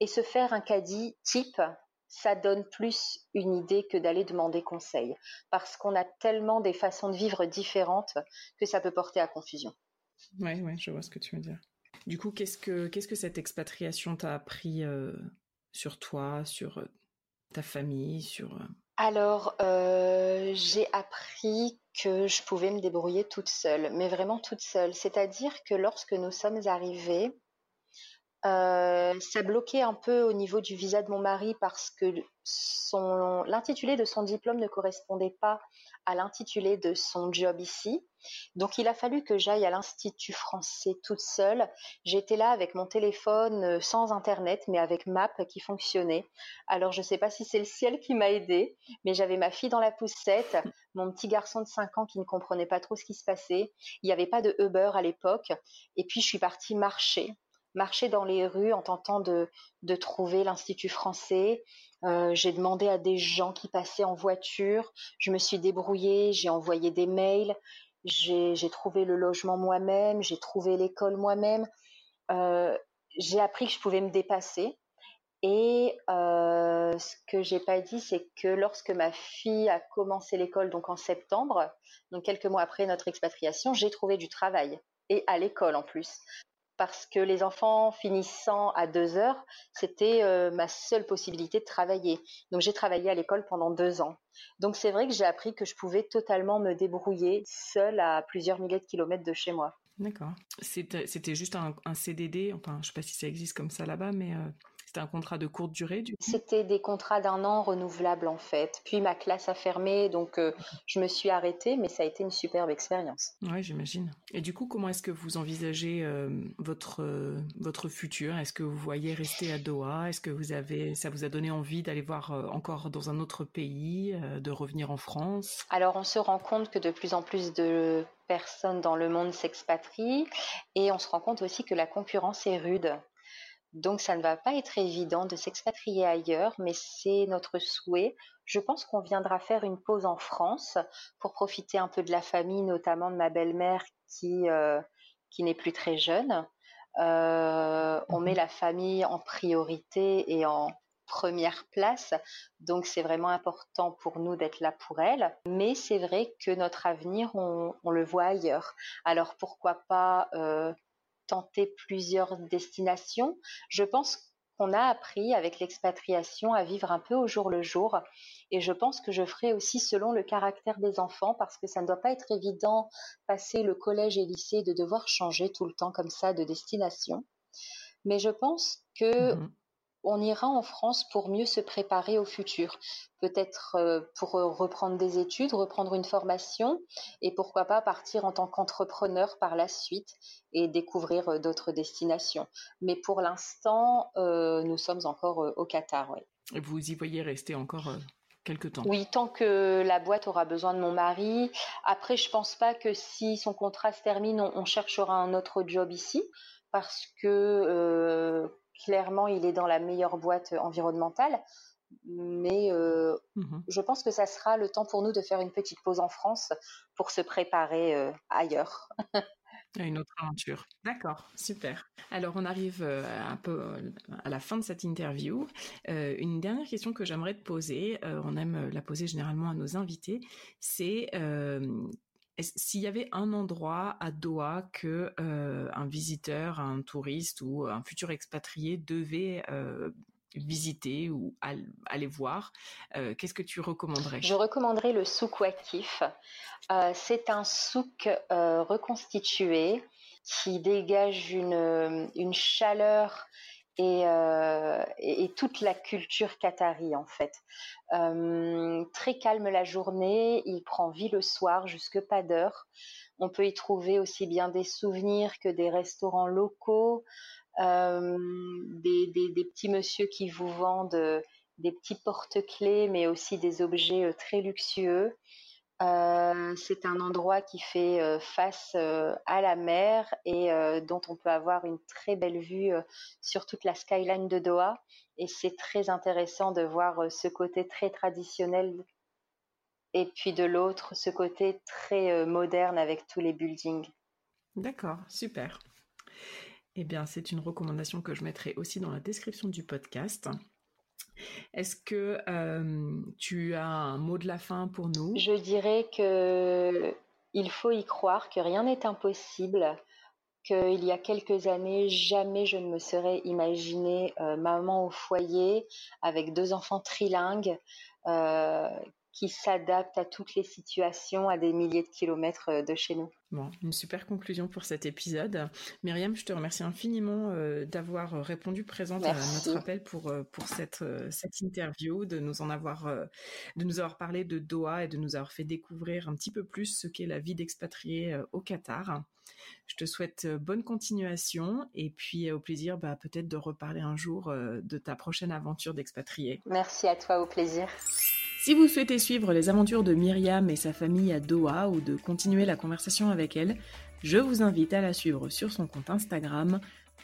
et se faire un caddie type, ça donne plus une idée que d'aller demander conseil, parce qu'on a tellement des façons de vivre différentes que ça peut porter à confusion. Oui, ouais, je vois ce que tu veux dire. Du coup, qu'est-ce que, qu'est-ce que cette expatriation t'a appris euh, sur toi, sur ta famille, sur... Alors, j'ai appris que je pouvais me débrouiller toute seule, mais vraiment toute seule. C'est-à-dire que lorsque nous sommes arrivés, euh, ça bloquait un peu au niveau du visa de mon mari parce que l'intitulé de son diplôme ne correspondait pas à l'intitulé de son job ici. Donc il a fallu que j'aille à l'Institut français toute seule. J'étais là avec mon téléphone euh, sans internet mais avec Map qui fonctionnait. Alors je ne sais pas si c'est le ciel qui m'a aidée, mais j'avais ma fille dans la poussette, mon petit garçon de 5 ans qui ne comprenait pas trop ce qui se passait. Il n'y avait pas de Uber à l'époque et puis je suis partie marcher marcher dans les rues en tentant de, de trouver l'Institut français. Euh, j'ai demandé à des gens qui passaient en voiture. Je me suis débrouillée, j'ai envoyé des mails, j'ai trouvé le logement moi-même, j'ai trouvé l'école moi-même. Euh, j'ai appris que je pouvais me dépasser. Et euh, ce que j'ai pas dit, c'est que lorsque ma fille a commencé l'école, donc en septembre, donc quelques mois après notre expatriation, j'ai trouvé du travail et à l'école en plus parce que les enfants finissant à deux heures, c'était euh, ma seule possibilité de travailler. Donc j'ai travaillé à l'école pendant deux ans. Donc c'est vrai que j'ai appris que je pouvais totalement me débrouiller seule à plusieurs milliers de kilomètres de chez moi. D'accord. C'était juste un, CDD, enfin je sais pas si ça existe comme ça là-bas, mais euh, c'était un contrat de courte durée, du C'était des contrats d'un an renouvelables, en fait. Puis ma classe a fermé, donc euh, je me suis arrêtée, mais ça a été une superbe expérience. Oui, j'imagine. Et du coup, comment est-ce que vous envisagez euh, votre, euh, votre futur? Est-ce que vous voyez rester à Doha? Est-ce que vous avez, ça vous a donné envie d'aller voir encore dans un autre pays, de revenir en France? Alors, on se rend compte que de plus en plus de personnes dans le monde s'expatrient et on se rend compte aussi que la concurrence est rude. Donc ça ne va pas être évident de s'expatrier ailleurs, mais c'est notre souhait. Je pense qu'on viendra faire une pause en France pour profiter un peu de la famille, notamment de ma belle-mère qui, euh, qui n'est plus très jeune. Euh, on met mhm. la famille en priorité et en première place, donc c'est vraiment important pour nous d'être là pour elle. Mais c'est vrai que notre avenir, on, le voit ailleurs. Alors pourquoi pas euh, tenter plusieurs destinations. Je pense qu'on a appris avec l'expatriation à vivre un peu au jour le jour. Et je pense que je ferai aussi selon le caractère des enfants parce que ça ne doit pas être évident passer le collège et lycée de devoir changer tout le temps comme ça de destination. Mais je pense que mmh on ira en France pour mieux se préparer au futur. Peut-être euh, pour euh, reprendre des études, reprendre une formation et pourquoi pas partir en tant qu'entrepreneur par la suite et découvrir euh, d'autres destinations. Mais pour l'instant, nous sommes encore au Qatar. Et vous y voyez rester encore quelque temps? Oui, tant que la boîte aura besoin de mon mari. Après, je pense pas que si son contrat se termine, on, cherchera un autre job ici, parce que euh, clairement, il est dans la meilleure boîte environnementale. Mais euh, mmh je pense que ça sera le temps pour nous de faire une petite pause en France pour se préparer euh, ailleurs. Une autre aventure. D'accord, super. Alors on arrive euh, un peu à la fin de cette interview. Euh, une dernière question que j'aimerais te poser, on aime la poser généralement à nos invités, c'est s'il y avait un endroit à Doha que un visiteur, un touriste ou un futur expatrié devait visiter ou aller voir, euh, qu'est-ce que tu recommanderais? Je recommanderais le souk Wakif. Euh, c'est un souk euh, reconstitué qui dégage une chaleur et, et, toute la culture qatari en fait. très calme la journée, il prend vie le soir jusque pas d'heure. On peut y trouver aussi bien des souvenirs que des restaurants locaux. Euh, des, des, petits monsieur qui vous vendent euh, des petits porte-clés, mais aussi des objets euh, très luxueux. C'est un endroit qui fait face à la mer et dont on peut avoir une très belle vue sur toute la skyline de Doha. Et c'est très intéressant de voir ce côté très traditionnel et puis de l'autre, ce côté très moderne avec tous les buildings. D'accord, super. Eh bien, c'est une recommandation que je mettrai aussi dans la description du podcast. Est-ce que tu as un mot de la fin pour nous? Je dirais que il faut y croire, que rien n'est impossible, qu'il y a quelques années, jamais je ne me serais imaginé maman au foyer avec deux enfants trilingues, qui s'adapte à toutes les situations à des milliers de kilomètres euh, de chez nous. Bon, une super conclusion pour cet épisode. Myriam, je te remercie infiniment euh, d'avoir répondu présente à notre appel pour, euh, pour cette, cette interview, de nous en avoir, de nous avoir parlé de Doha et de nous avoir fait découvrir un petit peu plus ce qu'est la vie d'expatrié au Qatar. Je te souhaite bonne continuation et puis au plaisir bah, peut-être de reparler un jour de ta prochaine aventure d'expatrié. Merci à toi, au plaisir. Si vous souhaitez suivre les aventures de Myriam et sa famille à Doha ou de continuer la conversation avec elle, je vous invite à la suivre sur son compte Instagram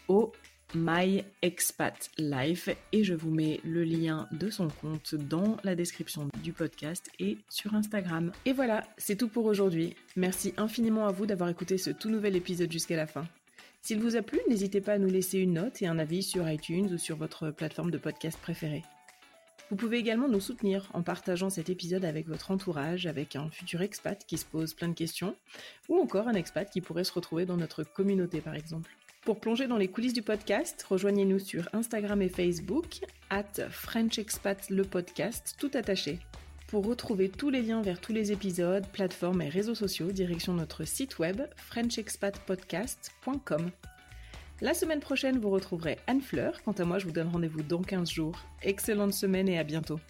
au MyExpatLife et je vous mets le lien de son compte dans la description du podcast et sur Instagram. Et voilà, c'est tout pour aujourd'hui. Merci infiniment à vous d'avoir écouté ce tout nouvel épisode jusqu'à la fin. S'il vous a plu, n'hésitez pas à nous laisser une note et un avis sur iTunes ou sur votre plateforme de podcast préférée. Vous pouvez également nous soutenir en partageant cet épisode avec votre entourage, avec un futur expat qui se pose plein de questions, ou encore un expat qui pourrait se retrouver dans notre communauté par exemple. Pour plonger dans les coulisses du podcast, rejoignez-nous sur Instagram et Facebook, at French Expat le podcast, tout attaché. Pour retrouver tous les liens vers tous les épisodes, plateformes et réseaux sociaux, direction notre site web frenchexpatpodcast.com. La semaine prochaine, vous retrouverez Anne Fleur. Quant à moi, je vous donne rendez-vous dans 15 jours. Excellente semaine et à bientôt.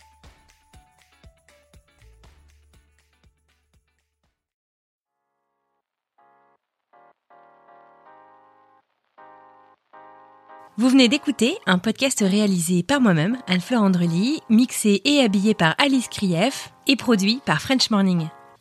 Vous venez d'écouter un podcast réalisé par moi-même, Anne-Fleur Andrely, mixé et habillé par Alice Krief et produit par French Morning.